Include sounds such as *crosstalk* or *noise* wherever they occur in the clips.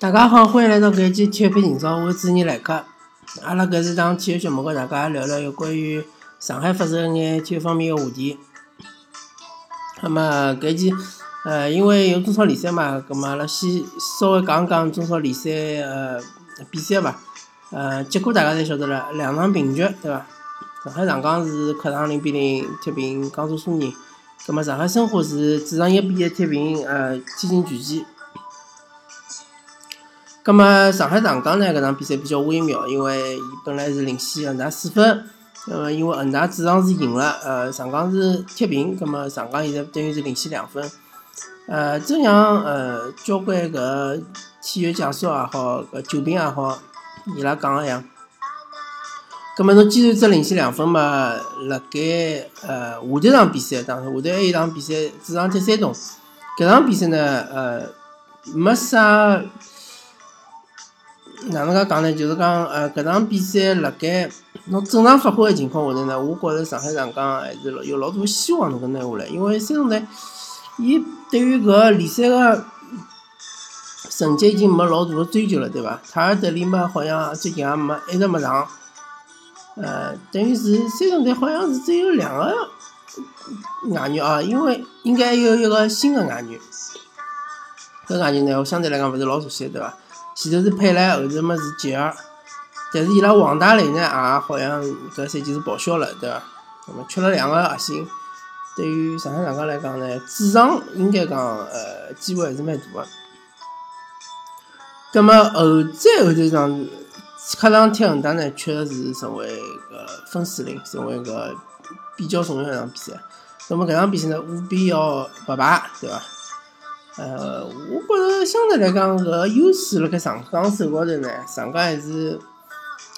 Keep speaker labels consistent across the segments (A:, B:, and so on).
A: 大家好，欢迎来到搿一期体育频道，我是主持人来客。阿拉搿是档体育节目，跟大家聊聊有关于上海发生眼体育方面个话题。那么搿期，呃，因为有中超联赛嘛，葛末阿拉先稍微讲讲中超联赛呃比赛伐。呃，结果大家侪晓得了，两场平局，对伐？上海上港是客场零比零踢平江苏苏宁，葛末上海申花是主场一比一踢平呃天津权健。葛末上海上港呢，搿场比赛比较微妙，因为伊本来是领先恒大四分，那么因为恒大主场是赢了，呃，上港是踢平，葛末上港现在等于是领先两分。呃，正像呃交关搿体育解说也好，搿球评也好。伊拉讲个样，葛末侬既然只领先两分嘛，辣盖呃下头场比赛当中，下头还有一场比赛主场踢山东，搿场比赛呢，呃，没啥哪能介讲呢？就是讲呃，搿场比赛辣盖侬正常发挥个情况下头呢，我觉着上海上港还是老有老大希望能够拿下来，因为山东队伊对于搿联赛个。成绩已经没老大个追求了，对伐？塔尔德里嘛，好像最近也没一直没上，呃，等于是山东队好像是只有两个外援啊，因为应该有一个新的外援。搿外援呢，我相对来讲勿是老熟悉，对伐？前头是佩莱，后头么是吉尔，但是伊拉王大雷呢，也好像搿赛季是报销了，对伐？那么缺了两个核心，对于上海上港来讲呢，主场应该讲呃机会还是蛮大个。葛末后再后头场客场踢恒大呢，确实是成为个分水岭，成为个比较重要一场比赛。葛末搿场比赛呢，务必要不败，对伐？呃，我觉着相对来讲，搿优势辣盖上港手高头呢，上港还是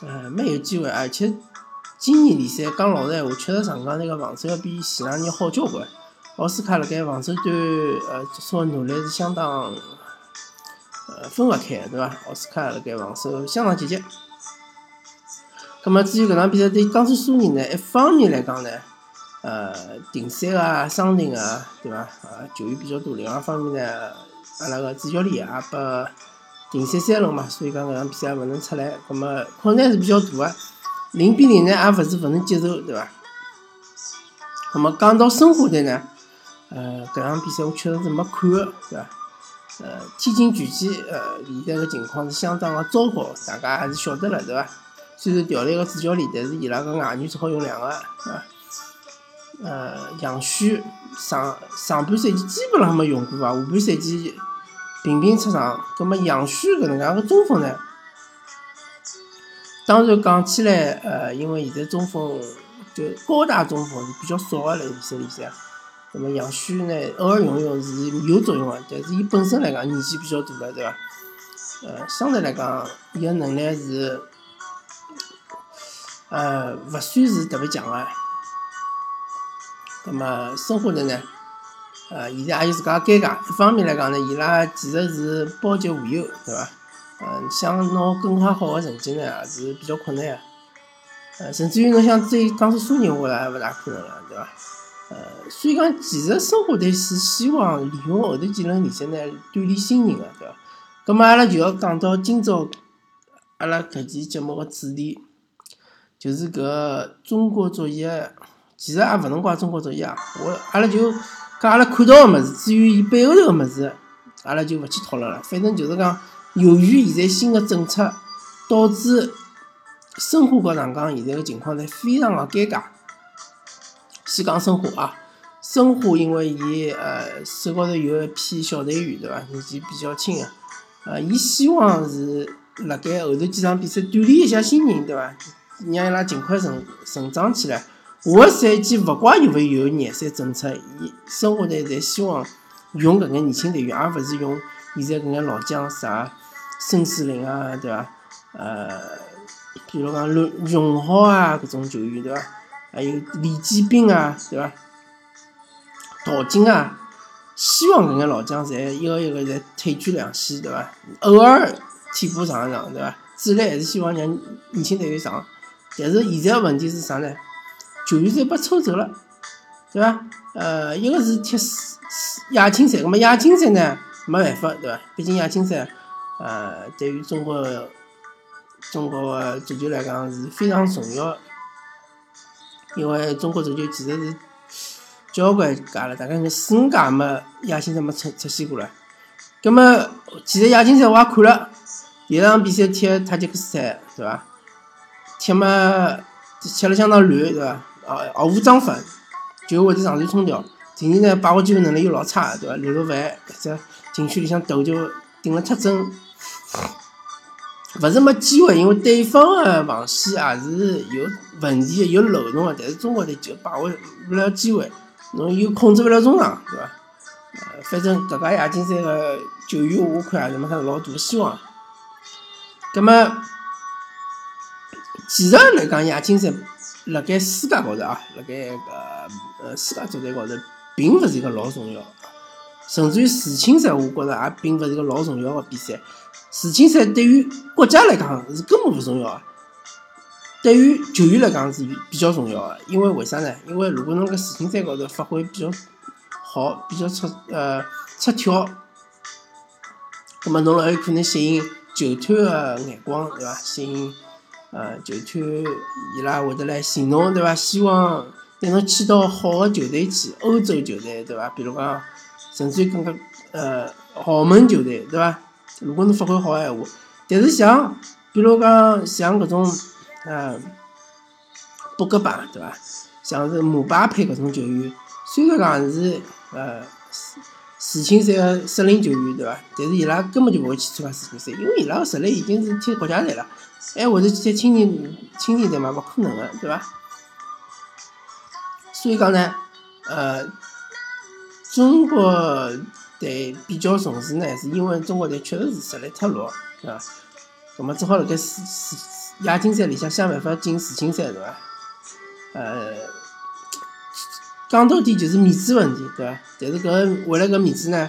A: 呃蛮有机会，而且今年联赛讲老实闲话，确实上港那个防守要比前两年好交关。奥斯卡辣盖防守端呃做出个努力是相当。呃，分勿开，对伐？奥斯卡辣盖防守相当积极。葛末至于搿场比赛对江苏苏宁呢，一方面来讲呢，呃，停赛啊、伤停啊，对伐？啊，球员比较多。另外一方面呢，阿拉个主教练也拨停赛三轮嘛，所以讲搿场比赛也勿能出来。葛末困难是比较大个。零比零呢，也勿是勿能接受，对伐？葛末讲到申花队呢，呃，搿场比赛我确实是没看个，对伐？呃，天津权健呃，现在个情况是相当个糟糕，大家还是晓得了，对伐？虽然调了一个主教练，但是伊拉个外援只好用两个，啊，呃，杨旭上上半赛季基本上没用过啊，下半赛季频频出场。葛末杨旭搿能介个中锋呢？当然讲起来，呃，因为现在中锋就高大中锋是比较少个，辣联赛里向。那么杨旭呢，偶尔用用是有作用个，但是伊本身来讲年纪比较大了，对伐？呃，相对来讲，伊个能力是，呃，勿算是特别强个。那么申花队呢，呃，现在也有自家尴尬。一方面来讲呢，伊拉其实是保级无忧，对伐？嗯，想拿更加好个成绩呢，也是比较困难个。呃，甚至于侬想追江苏苏宁，我也勿大可能了，对伐？呃，所以讲，其实申花队是希望利用后头几轮联赛呢，锻炼新人个，对伐？咁么阿拉就要讲到今朝阿拉搿期节目个主题，就是搿中国足协，其实也勿能怪中国足协啊。我阿拉就讲阿拉看到个物事，至于伊背后头个物事，阿拉就勿去讨论了。反正就是讲，由于现在新个政策，导致申花和上港现在个情况呢，非常个尴尬。先讲申花啊，申花因为伊呃手高头有一批小队员对伐，年纪比较轻个，呃，伊希望是辣盖后头几场比赛锻炼一下新人对伐，让伊拉尽快成成长起来。下个赛季勿怪有勿有廿三政策，伊申花队侪希望用搿眼年轻队员，而勿是用现在搿眼老将啥孙世林啊对伐？呃，比如讲荣荣浩啊搿种球员对伐？还有李建斌啊，对伐？陶晶啊，希望搿眼老将侪一个一个侪退居两线，对伐？偶尔替补上一上，对伐？主力还是希望让年轻队员上。但是现在个问题是啥呢？球员侪被抽走了，对伐？呃，一个是踢亚青赛，那么亚青赛呢没办法，对伐？毕竟亚青赛呃，对于中国中国个足球来讲是非常重要，因为中国足球其实是交关届了，大概是四五届没亚锦赛没出出现过了。葛么，其实亚锦赛我也看了，第一场比赛踢塔吉克斯坦，对伐？踢嘛，踢了相当乱，对伐？毫无章法，就会得上传冲吊。第二呢，把握机会能力又老差，对伐？流流犯，在禁区里向抖就顶了太准。勿是没机会，因为对方的防线也是有问题，有漏洞的。但是中国队就把握勿了机会，侬又控制勿了中场，对伐？呃，反正搿届亚锦赛个球员，我看也是没啥老大希望。葛末，其实来讲，亚锦赛辣盖世界高头啊，辣盖搿呃世界足坛高头，并勿是一个老重要，甚至于世青赛，我觉着也并勿是一个老重要个比赛。世青赛对于国家来讲是根本勿重要个，对于球员来讲是比较重要个，因为为啥呢？因为如果侬辣世青赛高头发挥比较好，比较出呃出挑，葛末侬还有可能吸引球探个眼光，对伐？吸引呃球团伊拉会得来寻侬，对伐？希望拿侬签到好个球队去，欧洲球队，对伐？比如讲，甚至于更加呃豪门球队，对伐？如果侬发挥好个闲话，但是像比如讲像搿种呃博格巴，对伐？像是姆巴佩搿种球员，虽然讲是呃世青赛个适龄球员，对伐？但是伊拉根本就勿会去参加世青赛，因为伊拉个实力已经是踢国家队了，还会得去踢青年青年队嘛？勿可能个，对伐？所以讲呢，呃，中国队比较重视呢，是因为中国队确实是实力太弱，对伐？葛末只好辣盖世世亚锦赛里向想办法进世青赛，对伐？呃，讲到底就是面子问题，对伐？但是搿为了搿面子呢，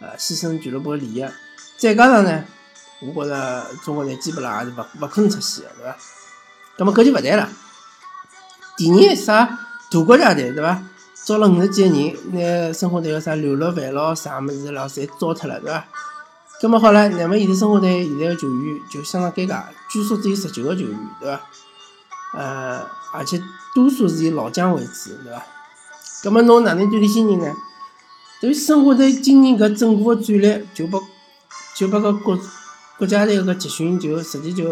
A: 呃，牺牲俱乐部个利益，再加上呢，我觉着中国队基本上也是勿勿可能出线个，对伐？葛末搿就勿谈了。第二啥？大国家队对伐？招了五十几个人，拿申花队个啥刘乐凡咯、啥物事咯，侪招脱了，对伐？葛末好了，那么现在申花队现在个球员就相当尴尬，据说只有十九个球员，对伐？呃，而且多数是以老将为主，对伐？葛末侬哪能锻炼新人呢？等于申花队今年搿整个个战略就把就把搿国国家队个集训就直接就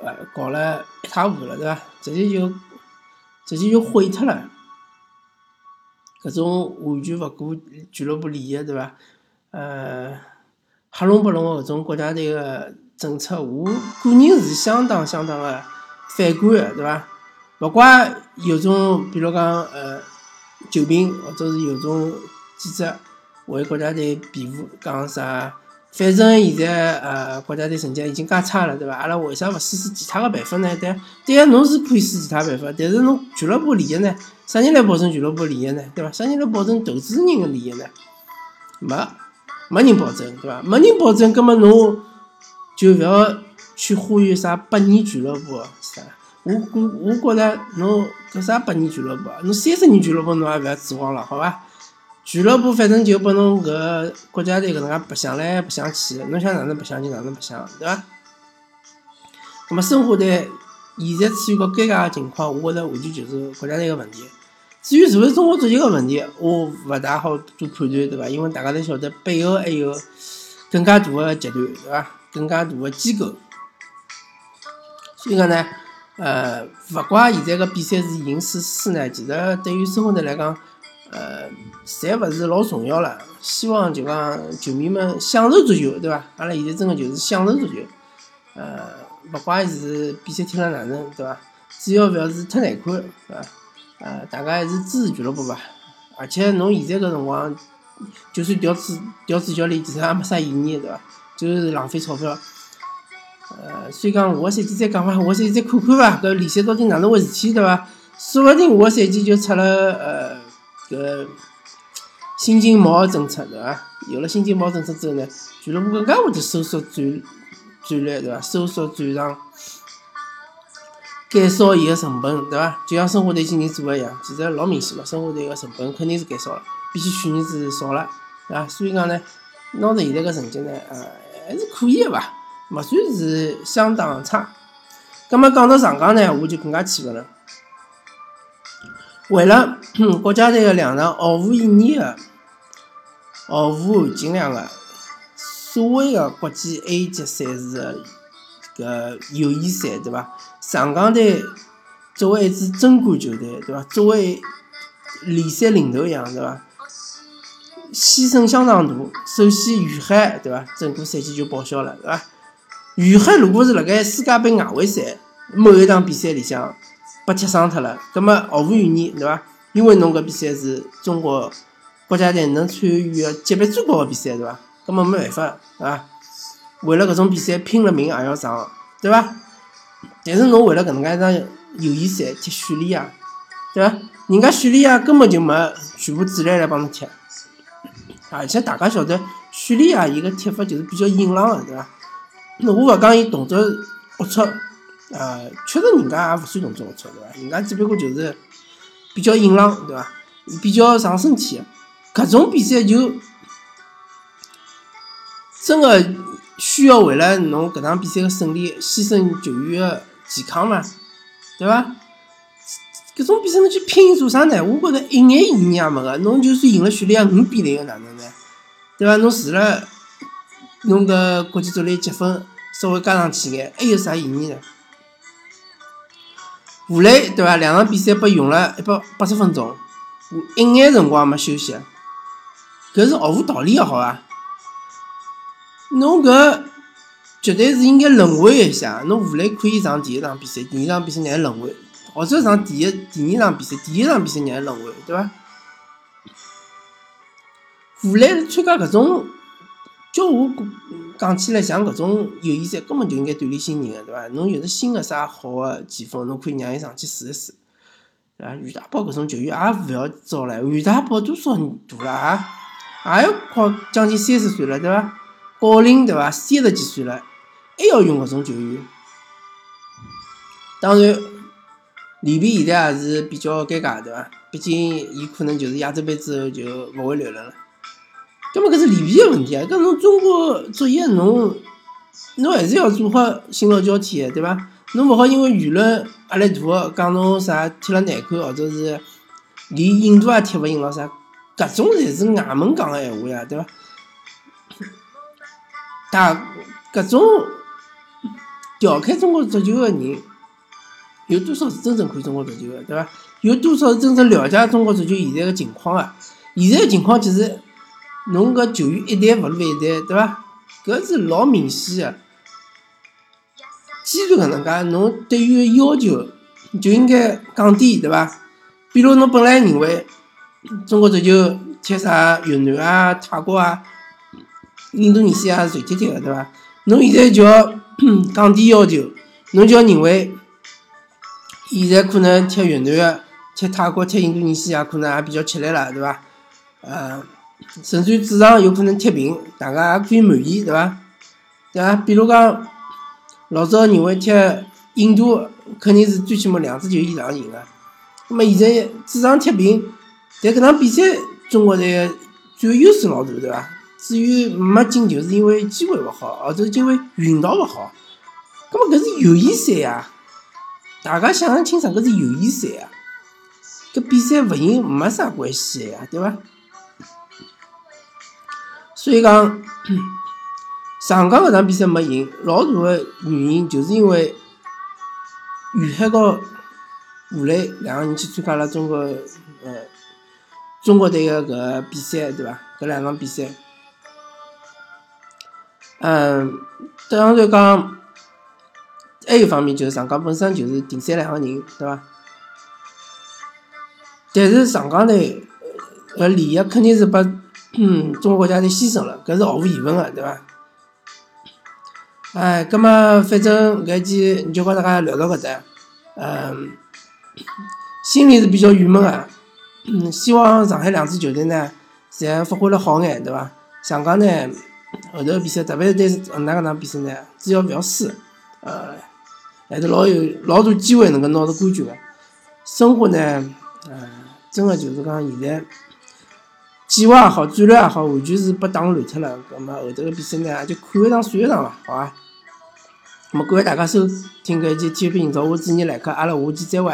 A: 呃搞了一塌糊涂了，对伐？直接就。直接就毁脱了，搿种完全勿顾俱乐部利益，对伐？呃，黑龙白龙个搿种国家队个政策，我个人是相当相当个反感个，对伐？勿怪有种，比如讲呃，球评或者是有种记者为国家队辩护，讲啥？反正现在呃国家队成绩已经介差了，对伐？阿拉为啥勿试试其他个办法呢？对，对个侬是可以试其他办法，但是侬俱乐部利益呢？啥人来保证俱乐部利益呢？对伐？啥人来保证投资人个利益呢？没，没人保证，对伐？没人保证，葛末侬就勿要去呼吁啥百年俱乐部啥？我我我觉着侬搿啥百年俱乐部啊？侬三十年俱乐部侬也勿要指望了，好伐？俱乐部反正就拨侬搿国家队搿能介白相来白相去，侬想哪能白相就哪能白相，对伐？那么申花队现在处于个尴尬个情况，我觉着完全就是国家队个问题。至于是勿是中国足球个问题，我勿大好做判断，对伐？因为大家侪晓得背后还有更加大个集团，对伐？更加大个机构。所以讲呢，呃，勿怪现在个比赛是赢是输呢，其实对于申花队来讲。呃，侪勿是老重要了。希望就讲球迷们享受足球，对伐？阿拉现在真个就是享受足球。呃，勿怪是比赛踢了哪能，对伐？只要勿要是太难看，对伐？呃，大家还是支持俱乐部伐？而且侬现在搿辰光，就算调主调主教练，其实也没啥意义，对伐？就是浪费钞票。呃，所以讲下个赛季再讲伐，下个赛季再看看伐？搿联赛到底哪能回事体，对伐？说勿定下个赛季就出了呃。搿新金毛政策对伐？有了新金毛政策之后呢，俱乐部更加会得收缩战战略对伐？收缩战场，减少伊个成本对伐？就像申花队今年做个一样，其实老明显嘛，申花队个成本肯定是减少了，比起去年子少了，对伐？所以讲呢，拿着现在个成绩呢，呃，还是可以个伐？勿算是相当差。葛末讲到上港呢，我就更加气愤了。为了 *coughs* 国家队个两场毫无意义个、毫无含金量个所谓个国际 A 级赛事个搿友谊赛，对伐？上港队作为一支争冠球队，对伐？作为联赛领头羊，对伐？牺牲相当大。首先，于海，对伐？整个赛季就报销了，对伐？于海如果是辣盖世界杯外围赛某一场比赛里向被踢伤脱了，葛末毫无悬念，对伐？因为侬搿比赛是中国国家队能参与个级别最高个比赛，对伐？葛么没办法，对伐？为了搿种比赛拼了命也要上，对伐？但是侬为了搿能介一场友谊赛踢叙利亚，对伐？人家叙利亚根本就没全部主力来帮侬踢，而且大家晓得叙利亚伊个踢法就是比较硬朗个，对伐？那我勿讲伊动作龌龊，呃，确实人家也勿算动作龌龊，对伐？人家只不过就是比较硬朗，对伐？比较上身体个，搿种比赛就真个。需要为了侬搿场比赛个胜利牺牲球员个健康嘛？对伐？搿种比赛侬去拼做啥呢？我觉着一眼意义也没个。侬就算赢了叙利亚五比零个哪能呢？对伐？侬除了侬搿国际足联积分稍微加上去眼，还有啥意义呢？武磊对伐？两场比赛被用了一百八十分钟，我一眼辰光也没休息，搿是毫无道理个，好伐？侬搿绝对是应该轮回一下，侬武磊可以上第一场比赛，第二场比赛让伊轮回，或者上第一、第二场比赛，第一场比赛让伊轮回，对伐？武磊参加搿种，叫我讲起来像搿种友谊赛，根本就应该锻炼新人个，对伐？侬有着新个啥好的前锋，侬可以让伊上去试一试，对伐？余大宝搿种球员也勿要招了，于大宝多少大了啊？也要快将近三十岁了，对伐？高龄对伐？三十几岁了，还要用搿种球员。当然，里皮现在也是比较尴尬，对伐？毕竟伊可能就是亚洲杯之后就勿会留了。葛末搿是里皮个问题啊！搿侬中国足协侬，侬还是要做好新老交替个，对伐？侬勿好因为舆论压力大讲侬啥踢了难看，或者是连印度也踢勿赢咾啥，搿种侪是外门讲个闲话呀，对伐？大搿种调侃中国足球个人，有多少是真正看中国足球个，对伐？有多少是真正了解中国足球现在个情况个？现在个情况其实，侬搿球员一代勿如一代，对伐？搿是老明显个。既然搿能介，侬对于要求就应该降低，对伐？比如侬本来认为中国足球踢啥越南啊、泰国啊。印度尼西亚是随踢踢个，对伐？侬现在就要 *clears throat* 降低要求，侬就要认为，现在可能踢越南个、踢泰国、踢印度尼西亚可能也比较吃力了，对伐？呃，甚至于主场有可能踢平，大家也可以满意，对伐？对伐？比如讲，老早认为踢印度肯定是最起码两支球以上赢个，那么现在主场踢平，但搿场比赛中国队占优势老大，对伐？至于没进球，是因为机会勿好，或者因为运道勿好。葛末搿是友谊赛呀，大家想想清爽，搿是友谊赛呀，搿比赛勿赢没啥关系个呀，对伐？所以讲，*clears throat* 上港搿场比赛没赢，老大个原因就是因为于海和吴磊两个人去参加了中国呃中国队个搿比赛，对伐？搿两场比赛。嗯，当然讲，还有方面就是上港本身就是顶三两个人，对伐？但是上港队搿利益肯定是把嗯 *clears throat* 中国国家队牺牲了，搿是毫无疑问个，对伐？哎，葛末反正搿一记就跟大家聊到搿搭，嗯，心里是比较郁闷个，嗯，希望上海两支球队呢，侪发挥了好眼，对伐？上港呢？后头比赛，特别是对恒大搿场比赛呢，只要勿要输，呃，还是老有老多机会能够拿到冠军个。生活呢，呃，真个就是讲现在，计划也好，战略也好，完全是被打乱脱了。那么后头个比赛呢，就看一场算一场伐，好啊，那么感谢大家收听搿一期体育频道，我主持人来客，阿拉下期再会。